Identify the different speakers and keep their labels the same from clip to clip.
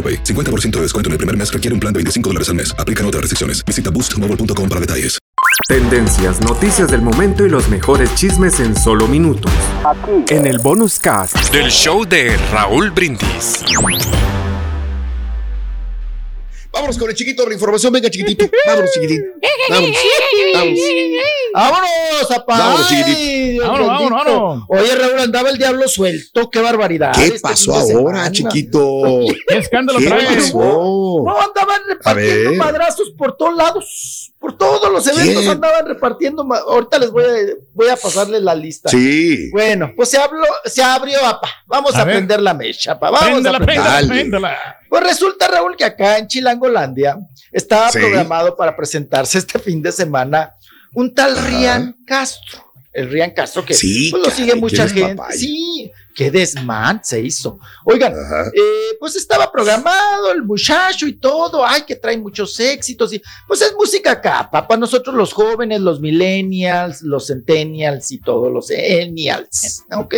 Speaker 1: AroPay. 50% de descuento en el primer mes requiere un plan de 25 dólares al mes. Aplican otras restricciones. Visita boostmobile.com para detalles.
Speaker 2: Tendencias, noticias del momento y los mejores chismes en solo minutos. En el bonus cast del show de Raúl Brindis.
Speaker 3: Vámonos con el chiquito de la información. Venga, chiquitito. Vámonos, chiquitito. Vámonos. Vámonos.
Speaker 4: Vámonos, papá.
Speaker 3: Vámonos, chiquitito.
Speaker 5: Vámonos, vámonos, vámonos.
Speaker 4: Oye, Raúl, andaba el diablo suelto. Qué barbaridad.
Speaker 3: ¿Qué
Speaker 4: este
Speaker 3: pasó ahora,
Speaker 4: semana.
Speaker 3: chiquito?
Speaker 5: ¿Qué escándalo
Speaker 3: ¿Qué pasó?
Speaker 4: No, andaban repartiendo madrazos por todos lados. Por todos los eventos
Speaker 3: ¿Quién?
Speaker 4: andaban repartiendo. Ahorita les voy a, voy a pasarles la lista.
Speaker 3: Sí.
Speaker 4: Bueno, pues se, habló, se abrió, apa. Vamos a,
Speaker 5: A
Speaker 4: prender la mecha, apa. Vamos
Speaker 5: Préndela,
Speaker 4: a prender.
Speaker 5: préndela.
Speaker 4: Pues resulta, Raúl, que acá en Chilangolandia estaba
Speaker 3: Sí.
Speaker 4: programado para presentarse este fin de semana un tal
Speaker 3: Ajá.
Speaker 4: Rian Castro. El Rian Castro que
Speaker 3: Sí,
Speaker 4: pues, lo
Speaker 3: caray,
Speaker 4: sigue mucha
Speaker 3: ¿quién es
Speaker 4: gente.
Speaker 3: papaya?
Speaker 4: Sí, qué desmán se hizo. Oigan, eh, pues estaba programado el muchacho y todo, ay, que trae muchos éxitos y pues es música acá, para nosotros los jóvenes, los millennials, los centennials y todos los ennials, ¿ok?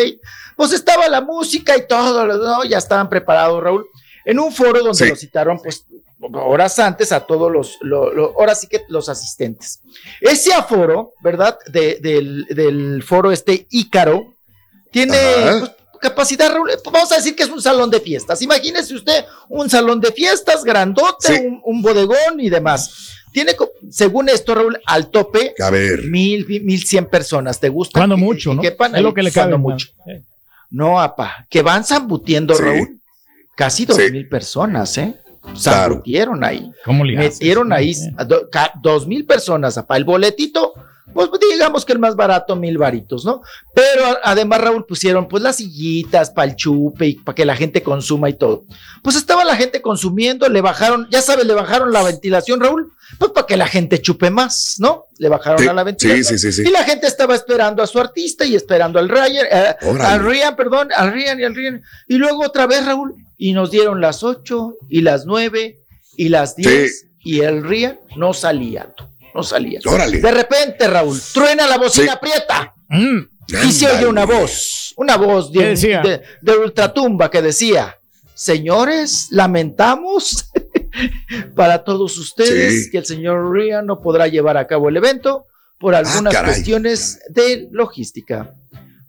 Speaker 4: Pues estaba la música y todo, ¿no? Ya estaban preparados, Raúl, en un foro donde
Speaker 3: Sí.
Speaker 4: lo citaron, pues horas antes a todos los, lo- lo- ahora sí que los asistentes. Ese aforo, ¿verdad? De- del, del foro este Ícaro, tiene pues, capacidad, Raúl, vamos a decir que es un salón de fiestas. Imagínese usted un salón de fiestas grandote,
Speaker 3: Sí.
Speaker 4: un, un bodegón y demás. Tiene, según esto, Raúl, al tope
Speaker 3: A ver.
Speaker 4: mil, mil cien personas. ¿Te gusta?
Speaker 5: Cuando
Speaker 4: que-
Speaker 5: mucho,
Speaker 4: que
Speaker 5: ¿no?
Speaker 4: quepan
Speaker 5: Es lo que le cabe.
Speaker 4: mucho. No, apa, que van zambutiendo,
Speaker 3: Sí.
Speaker 4: Raúl. Casi dos
Speaker 3: Sí.
Speaker 4: mil personas, ¿eh? Zambutieron ahí.
Speaker 5: ¿Cómo le haces?
Speaker 4: Metieron ahí
Speaker 5: Eh.
Speaker 4: a do- ca- dos mil personas, apa. El boletito, pues digamos que el más barato, mil varitos, ¿no? Pero además, Raúl, pusieron pues las sillitas para el chupe y para que la gente consuma y todo. Pues estaba la gente consumiendo, le bajaron, ya sabes, le bajaron la ventilación, Raúl, pues para que la gente chupe más, ¿no? Le bajaron
Speaker 3: Sí,
Speaker 4: a la ventilación.
Speaker 3: sí, sí, sí,
Speaker 4: Y la gente estaba esperando a su artista y esperando al Ryan, eh, al Rian, perdón, al Rian y al Rian. Y luego otra vez, Raúl, y nos dieron las ocho y las nueve y las diez y el Rian no salía, tú, no salía.
Speaker 3: Órale.
Speaker 4: De repente, Raúl, truena la bocina
Speaker 3: Sí.
Speaker 4: aprieta
Speaker 5: Mm,
Speaker 4: y se oye una voz, una voz
Speaker 5: ¿Qué
Speaker 4: de,
Speaker 5: decía?
Speaker 4: de, de ultratumba que decía, señores, lamentamos para todos ustedes
Speaker 3: Sí.
Speaker 4: que el señor Rian no podrá llevar a cabo el evento por algunas
Speaker 3: caray.
Speaker 4: cuestiones de logística.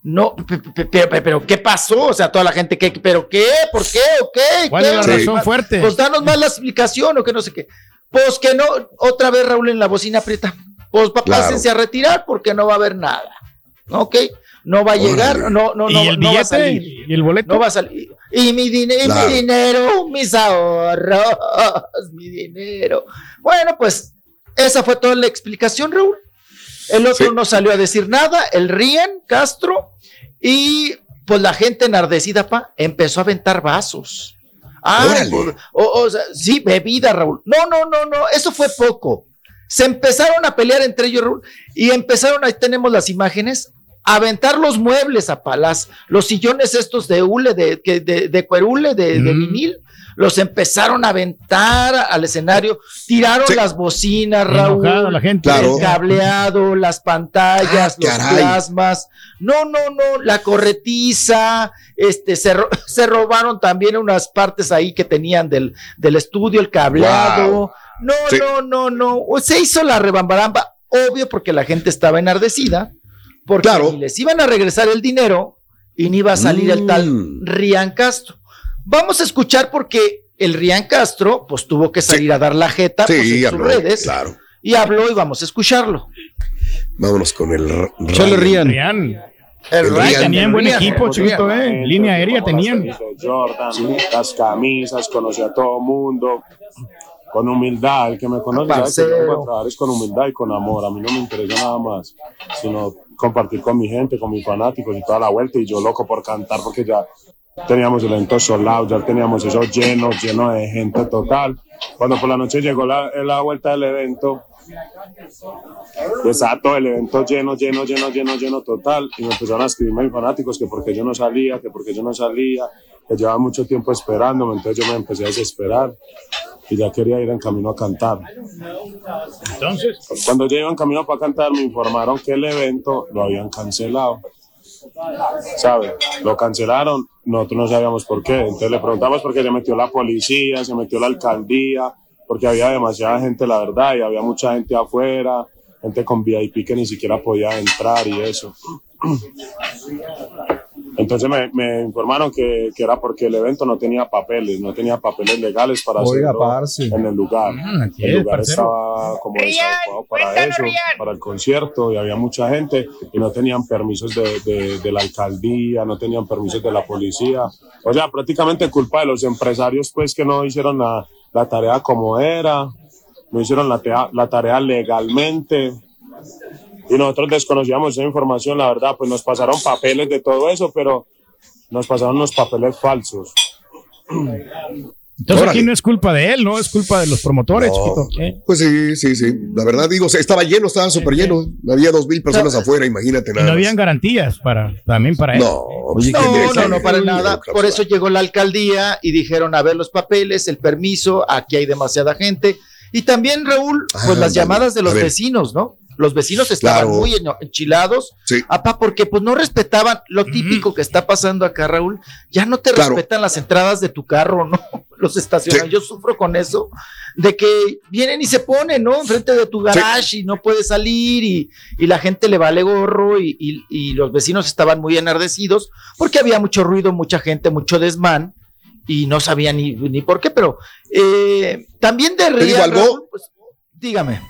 Speaker 4: No, pe- pe- pe- pe- pero, ¿qué pasó? O sea, toda la gente, ¿qué? ¿Pero qué? ¿Por qué? ¿O qué?
Speaker 5: ¿Cuál
Speaker 4: ¿Qué?
Speaker 5: es la
Speaker 3: Sí.
Speaker 5: razón fuerte?
Speaker 4: Pues danos más la explicación o que no sé qué. Pues que no, otra vez Raúl en la bocina aprieta. Pues pa-
Speaker 3: Claro.
Speaker 4: pásense a retirar porque no va a haber nada. ¿Ok? No va a llegar, no, no, no,
Speaker 5: ¿Y el
Speaker 4: no va a salir.
Speaker 5: ¿Y el boleto?
Speaker 4: No va a salir. Y mi, y
Speaker 3: Claro.
Speaker 4: mi dinero, mis ahorros, mi dinero. Bueno, pues esa fue toda la explicación, Raúl. El otro
Speaker 3: Sí.
Speaker 4: no salió a decir nada, el Rian Castro, y pues la gente enardecida, pa, empezó a aventar vasos. Ah, por- o, o sea, sí, bebida, Raúl. No, no, no, no, eso fue poco. Se empezaron a pelear entre ellos, Raúl, y empezaron, ahí tenemos las imágenes, a aventar los muebles a palas, los sillones estos de hule, de, que- de, de cuerule, de, de
Speaker 5: Mm.
Speaker 4: vinil, los empezaron a aventar al escenario, tiraron
Speaker 3: Sí.
Speaker 4: las bocinas, Raúl,
Speaker 5: la gente.
Speaker 3: Claro.
Speaker 4: el cableado, las pantallas,
Speaker 3: Ah,
Speaker 4: los
Speaker 3: caray.
Speaker 4: plasmas. No, no, no, la corretiza, este, se, ro- se robaron también unas partes ahí que tenían del, del estudio, el cableado.
Speaker 3: Wow.
Speaker 4: No,
Speaker 3: Sí.
Speaker 4: no, no, no. Se hizo la rebambaramba, obvio, porque la gente estaba enardecida, porque
Speaker 3: Claro.
Speaker 4: ni les iban a regresar el dinero y ni iba a salir el tal
Speaker 3: Mm.
Speaker 4: Rian Castro. Vamos a escuchar porque el Rian Castro, pues tuvo que salir a dar la jeta pues,
Speaker 3: Sí,
Speaker 4: en sus
Speaker 3: habló,
Speaker 4: redes
Speaker 3: claro.
Speaker 4: y habló y vamos a escucharlo.
Speaker 3: Vámonos con el
Speaker 5: Cholo
Speaker 3: Ryan.
Speaker 5: Rian.
Speaker 4: El
Speaker 3: El
Speaker 4: Ryan.
Speaker 5: Tenían buen
Speaker 4: Ryan,
Speaker 5: equipo, chiquito. ¿eh? Línea aérea tenían.
Speaker 6: Las camisas de Jordan, las camisas, conocí a todo mundo. Con humildad, el que me conoce sabe que yo trabajar es con humildad y con amor. A mí no me interesa nada más, sino compartir con mi gente, con mis fanáticos y toda la vuelta. Y yo loco por cantar porque ya teníamos el evento solado, ya teníamos eso lleno, lleno de gente total. Cuando por la noche llegó la, la vuelta del evento, estaba todo el evento lleno, lleno, lleno, lleno, lleno total. Y me empezaron a escribirme mis fanáticos que porque yo no salía, que porque yo no salía, que llevaba mucho tiempo esperándome. Entonces yo me empecé a desesperar y ya quería ir en camino a cantar.
Speaker 5: Entonces,
Speaker 6: Cuando yo iba en camino para cantar, me informaron que el evento lo habían cancelado. ¿Sabe? Lo cancelaron, nosotros no sabíamos por qué. Entonces le preguntamos por qué se metió la policía, se metió la alcaldía, porque había demasiada gente, la verdad, y había mucha gente afuera, gente con VIP que ni siquiera podía entrar y eso. Entonces me, me informaron que, que era porque el evento no tenía papeles, no tenía papeles legales para
Speaker 7: Oiga,
Speaker 6: hacerlo
Speaker 7: parce.
Speaker 6: en el lugar.
Speaker 5: Ah, ¿qué,
Speaker 6: el lugar
Speaker 5: parcero?
Speaker 6: estaba como desadecuado para eso, para el concierto, y había mucha gente y no tenían permisos de, de- de la alcaldía, no tenían permisos de la policía. O sea, prácticamente culpa de los empresarios, pues, que no hicieron la, la tarea como era, no hicieron la, la tarea legalmente y nosotros desconocíamos esa información, la verdad, pues nos pasaron papeles de todo eso, pero nos pasaron unos papeles falsos.
Speaker 5: entonces
Speaker 3: Órale.
Speaker 5: aquí no es culpa de él, ¿no? Es culpa de los promotores,
Speaker 3: No.
Speaker 5: chiquito. ¿eh?
Speaker 3: Pues sí, sí, sí. La verdad, digo, se- estaba lleno, estaba súper lleno. Había dos mil personas afuera, imagínate
Speaker 5: Y
Speaker 3: nada.
Speaker 5: no
Speaker 3: más.
Speaker 5: habían garantías para, también para él.
Speaker 3: No,
Speaker 7: Oye,
Speaker 3: pues,
Speaker 4: No,
Speaker 3: ¿qué
Speaker 4: no, no, para nada. Por eso llegó la alcaldía y dijeron a ver los papeles, el permiso, aquí hay demasiada gente. Y también, Raúl, pues
Speaker 3: Ah,
Speaker 4: las llamadas de los vecinos, ¿no? Los vecinos estaban
Speaker 3: Claro.
Speaker 4: muy enchilados,
Speaker 3: Sí.
Speaker 4: apá, porque pues no respetaban lo típico que está pasando acá, Raúl. Ya no te
Speaker 3: Claro.
Speaker 4: respetan las entradas de tu carro, ¿no? Los estacionan.
Speaker 3: Sí.
Speaker 4: Yo sufro con eso, de que vienen y se ponen, ¿no? Enfrente de tu garage y no puedes salir y, y la gente le vale gorro y, y- y los vecinos estaban muy enardecidos porque había mucho ruido, mucha gente, mucho desmán y no sabían ni, ni por qué, pero eh, también de? Raúl, pues, dígame.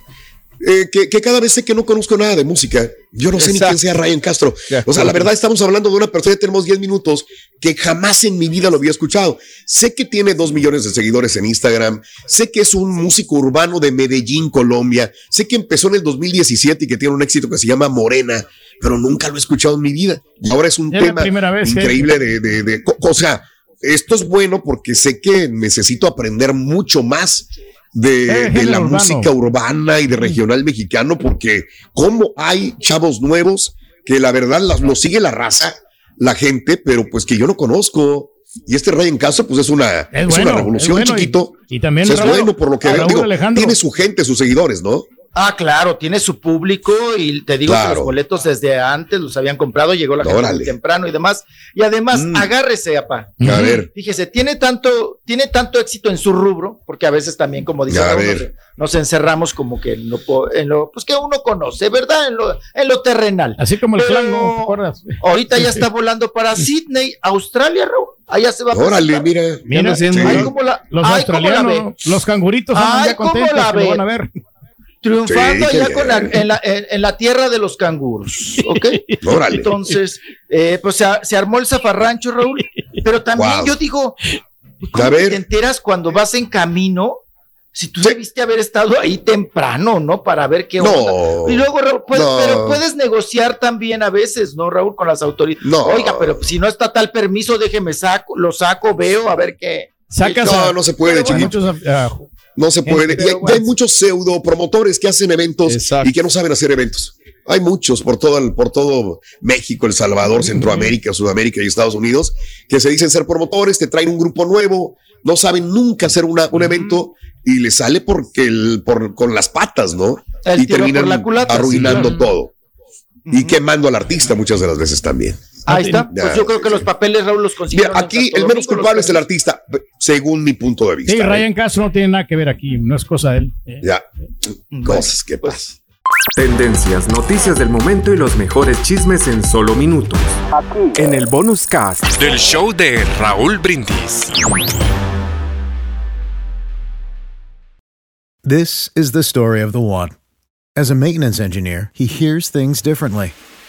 Speaker 3: Eh, que, que cada vez sé que no conozco nada de música. Yo no sé ni quién sea Ryan Castro. O sea, la verdad estamos hablando de una persona, tenemos 10 minutos, que jamás en mi vida lo había escuchado. Sé que tiene 2 millones de seguidores en Instagram, sé que es un músico urbano de Medellín, Colombia, sé que empezó en el 2017 y que tiene un éxito que se llama Morena, pero nunca lo he escuchado en mi vida. Y ahora es un
Speaker 5: Es
Speaker 3: tema
Speaker 5: primera vez, ¿eh?
Speaker 3: increíble de, de, o sea, esto es bueno porque sé que necesito aprender mucho más de,
Speaker 5: Eh,
Speaker 3: de la
Speaker 5: urbano.
Speaker 3: música urbana y de regional mexicano, porque como hay chavos nuevos que la verdad las- lo sigue la raza, la gente, pero pues que yo no conozco. Y este Ryan Castro, pues es una, es
Speaker 5: Es
Speaker 3: una revolución,
Speaker 5: es bueno, y-
Speaker 3: chiquito.
Speaker 5: Y, también
Speaker 3: es
Speaker 5: Raúl-
Speaker 3: bueno por lo que veo. Digo, tiene su gente, sus seguidores, ¿no?
Speaker 4: Ah, claro, tiene su público y te digo que los boletos desde antes los habían comprado, llegó la gente muy temprano y demás. Y además,
Speaker 3: Mm.
Speaker 4: agárrese, apa.
Speaker 3: A ver,
Speaker 4: Fíjese, tiene tanto, tiene tanto éxito en su rubro, porque a veces también, como dice
Speaker 3: A
Speaker 4: nos, nos encerramos como que en lo, po- en lo, pues que uno conoce, ¿verdad? En lo, en lo terrenal.
Speaker 5: Así como el
Speaker 4: Pero-
Speaker 5: clan, ¿no? ¿Te acuerdas?
Speaker 4: Ahorita ya está volando para Sydney, Australia, Raúl. Allá se va a
Speaker 3: órale, mira.
Speaker 5: Mira?
Speaker 3: Sí.
Speaker 4: Ay, ¿cómo la,
Speaker 5: los
Speaker 4: ay, ¿cómo la ve?
Speaker 5: australianos, los canguritos
Speaker 4: Ay,
Speaker 5: ya
Speaker 4: ¿cómo
Speaker 5: contentos
Speaker 4: la
Speaker 5: que lo
Speaker 4: ve?
Speaker 5: van a ver.
Speaker 4: Triunfando
Speaker 3: Sí,
Speaker 4: allá con la- en, la, en- en la tierra de los canguros, ¿ok?
Speaker 3: Órale.
Speaker 4: Entonces, eh, pues se, se armó el zafarrancho, Raúl. Pero también
Speaker 3: Wow.
Speaker 4: yo digo,
Speaker 3: A
Speaker 4: ¿cómo
Speaker 3: ver.
Speaker 4: te enteras cuando vas en camino? Si tú
Speaker 3: Sí.
Speaker 4: debiste haber estado ahí temprano, ¿no? Para ver qué
Speaker 3: No.
Speaker 4: onda. Y luego, Raúl, pues,
Speaker 3: No.
Speaker 4: pero puedes negociar también a veces, ¿no, Raúl? Con las autoridades.
Speaker 3: No.
Speaker 4: Oiga, pero si no está tal permiso, déjeme saco, lo saco, veo, a ver qué.
Speaker 5: Sacas
Speaker 3: No,
Speaker 5: a,
Speaker 3: no se puede, chiquito.
Speaker 5: muchos
Speaker 3: No se puede. Y hay,
Speaker 4: bueno.
Speaker 3: hay muchos pseudo promotores que hacen eventos
Speaker 7: Exacto.
Speaker 3: y que no saben hacer eventos. Hay muchos por todo, el, por todo México, El Salvador, Centroamérica, Sudamérica y Estados Unidos que se dicen ser promotores, te traen un grupo nuevo, no saben nunca hacer una, un evento y les sale porque el, por, con las patas, ¿no?
Speaker 4: El
Speaker 3: y terminan
Speaker 4: la culata, sí,
Speaker 3: arruinando
Speaker 4: claro.
Speaker 3: todo. Y quemando al artista muchas de las veces también.
Speaker 4: Ahí está. Pues yo creo que los papeles, Raúl, los consiguieron.
Speaker 3: Mira, aquí el menos culpable es el artista, según mi punto de vista.
Speaker 5: Sí,
Speaker 3: ¿eh?
Speaker 5: Ryan Castro no tiene nada que ver aquí, no es cosa de él. eh.
Speaker 3: Ya, cosas que
Speaker 4: pues,
Speaker 3: pasan.
Speaker 2: Tendencias, noticias del momento y los mejores chismes en solo minutos. En el bonus cast del show de Raúl Brindis.
Speaker 8: This is the story of the one.
Speaker 7: As a maintenance engineer, he hears things differently.